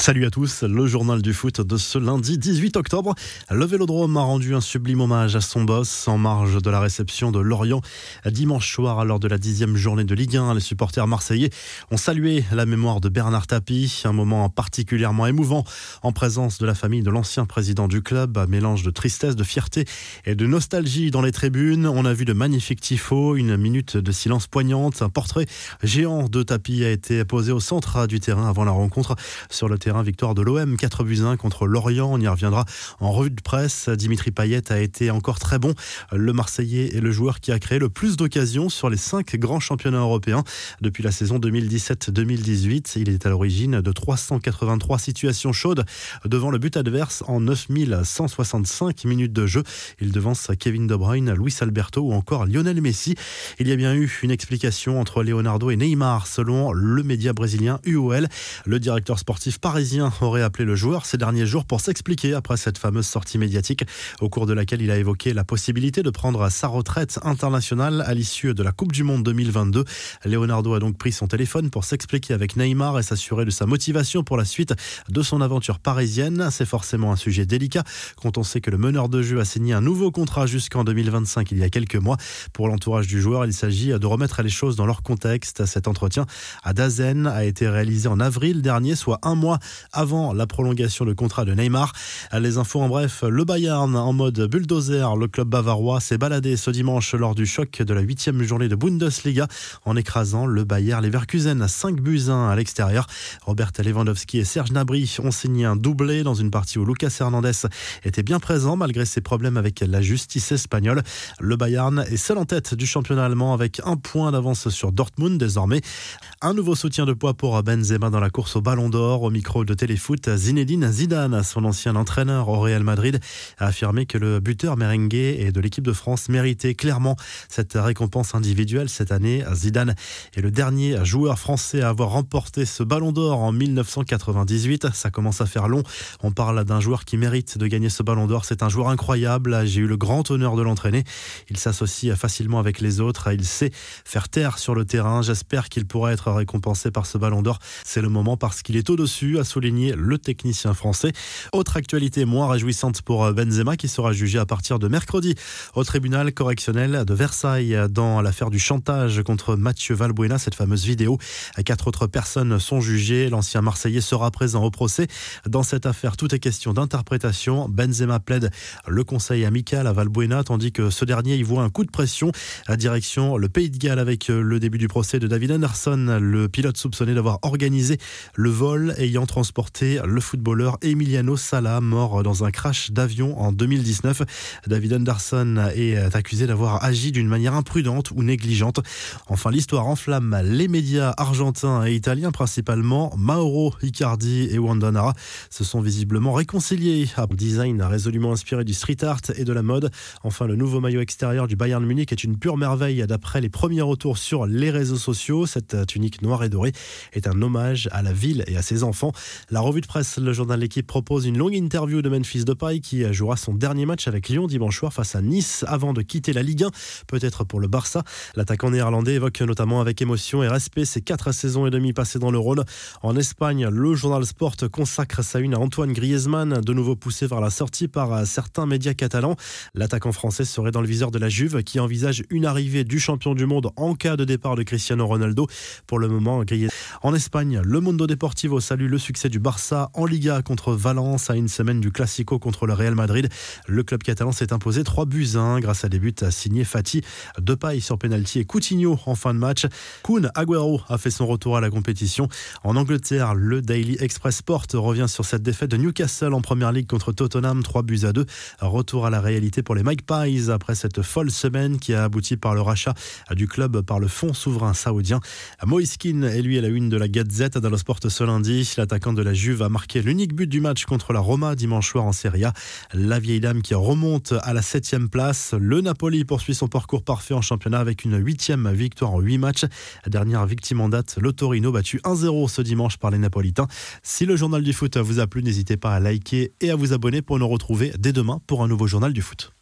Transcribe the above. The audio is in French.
Salut à tous, le journal du foot de ce lundi 18 octobre. Le Vélodrome a rendu un sublime hommage à son boss en marge de la réception de Lorient dimanche soir lors de la dixième journée de Ligue 1. Les supporters marseillais ont salué la mémoire de Bernard Tapie, un moment particulièrement émouvant en présence de la famille de l'ancien président du club, un mélange de tristesse, de fierté et de nostalgie dans les tribunes. On a vu de magnifiques tifos, une minute de silence poignante, un portrait géant de Tapie a été posé au centre du terrain avant la rencontre sur le terrain victoire de l'OM 4 buts 1 contre Lorient. On y reviendra en revue de presse. Dimitri Payet a été encore très bon. Le Marseillais est le joueur qui a créé le plus d'occasions sur les cinq grands championnats européens depuis la saison 2017-2018. Il est à l'origine de 383 situations chaudes devant le but adverse en 9165 minutes de jeu. Il devance Kevin De Bruyne, Luis Alberto ou encore Lionel Messi. Il y a bien eu une explication entre Leonardo et Neymar selon le média brésilien UOL. Le directeur sportif parisien aurait appelé le joueur ces derniers jours pour s'expliquer après cette fameuse sortie médiatique au cours de laquelle il a évoqué la possibilité de prendre sa retraite internationale à l'issue de la Coupe du Monde 2022. Leonardo a donc pris son téléphone pour s'expliquer avec Neymar et s'assurer de sa motivation pour la suite de son aventure parisienne. C'est forcément un sujet délicat quand on sait que le meneur de jeu a signé un nouveau contrat jusqu'en 2025 il y a quelques mois. Pour l'entourage du joueur, il s'agit de remettre les choses dans leur contexte. Cet entretien à Dazen a été réalisé en avril dernier, soit un mois avant la prolongation de contrat de Neymar. Les infos en bref, le Bayern en mode bulldozer, le club bavarois s'est baladé ce dimanche lors du choc de la huitième journée de Bundesliga en écrasant le Bayern Leverkusen à 5 buts 1 à l'extérieur. Robert Lewandowski et Serge Nabry ont signé un doublé dans une partie où Lucas Hernandez était bien présent malgré ses problèmes avec la justice espagnole. Le Bayern est seul en tête du championnat allemand avec un point d'avance sur Dortmund désormais. Un nouveau soutien de poids pour Benzema dans la course au Ballon d'Or au micro de téléfoot, Zinedine Zidane, son ancien entraîneur au Real Madrid, a affirmé que le buteur merengue et de l'équipe de France méritait clairement cette récompense individuelle cette année. Zidane est le dernier joueur français à avoir remporté ce ballon d'or en 1998. Ça commence à faire long. On parle d'un joueur qui mérite de gagner ce ballon d'or. C'est un joueur incroyable. J'ai eu le grand honneur de l'entraîner. Il s'associe facilement avec les autres. Il sait faire taire sur le terrain. J'espère qu'il pourra être récompensé par ce ballon d'or. C'est le moment parce qu'il est au-dessus souligné le technicien français. Autre actualité moins réjouissante pour Benzema qui sera jugé à partir de mercredi au tribunal correctionnel de Versailles dans l'affaire du chantage contre Mathieu Valbuena, cette fameuse vidéo. Quatre autres personnes sont jugées. L'ancien Marseillais sera présent au procès. Dans cette affaire, tout est question d'interprétation. Benzema plaide le conseil amical à Valbuena, tandis que ce dernier y voit un coup de pression à direction le Pays de Galles avec le début du procès de David Anderson, le pilote soupçonné d'avoir organisé le vol ayant transporté le footballeur Emiliano Sala, mort dans un crash d'avion en 2019. David Anderson est accusé d'avoir agi d'une manière imprudente ou négligente. Enfin, l'histoire enflamme les médias argentins et italiens, principalement Mauro Icardi et Wanda Nara se sont visiblement réconciliés. Un design résolument inspiré du street art et de la mode. Enfin, le nouveau maillot extérieur du Bayern Munich est une pure merveille d'après les premiers retours sur les réseaux sociaux. Cette tunique noire et dorée est un hommage à la ville et à ses enfants. La revue de presse, le journal L'équipe propose une longue interview de Memphis Depay qui jouera son dernier match avec Lyon dimanche soir face à Nice avant de quitter la Ligue 1, peut-être pour le Barça. L'attaquant néerlandais évoque notamment avec émotion et respect ses quatre saisons et demie passées dans le rôle. En Espagne, le journal Sport consacre sa une à Antoine Griezmann, de nouveau poussé vers la sortie par certains médias catalans. L'attaquant français serait dans le viseur de la Juve qui envisage une arrivée du champion du monde en cas de départ de Cristiano Ronaldo. Pour le moment, Griezmann. En Espagne, le Mundo Deportivo salue le succès du Barça en Liga contre Valence à une semaine du Classico contre le Real Madrid. Le club catalan s'est imposé 3 buts 1 grâce à des buts signés Fati, paille sur penalty et Coutinho en fin de match. Kun Agüero a fait son retour à la compétition. En Angleterre, le Daily Express Sport revient sur cette défaite de Newcastle en première ligue contre Tottenham 3 buts à 2. Retour à la réalité pour les Magpies après cette folle semaine qui a abouti par le rachat du club par le fonds souverain saoudien. Moiskin est lui à la une de la Gazette le Sport ce lundi. L'attaquant de la Juve a marqué l'unique but du match contre la Roma dimanche soir en Serie A. La vieille dame qui remonte à la septième place. Le Napoli poursuit son parcours parfait en championnat avec une huitième victoire en huit matchs. Dernière victime en date, le Torino battu 1-0 ce dimanche par les Napolitains. Si le journal du foot vous a plu, n'hésitez pas à liker et à vous abonner pour nous retrouver dès demain pour un nouveau journal du foot.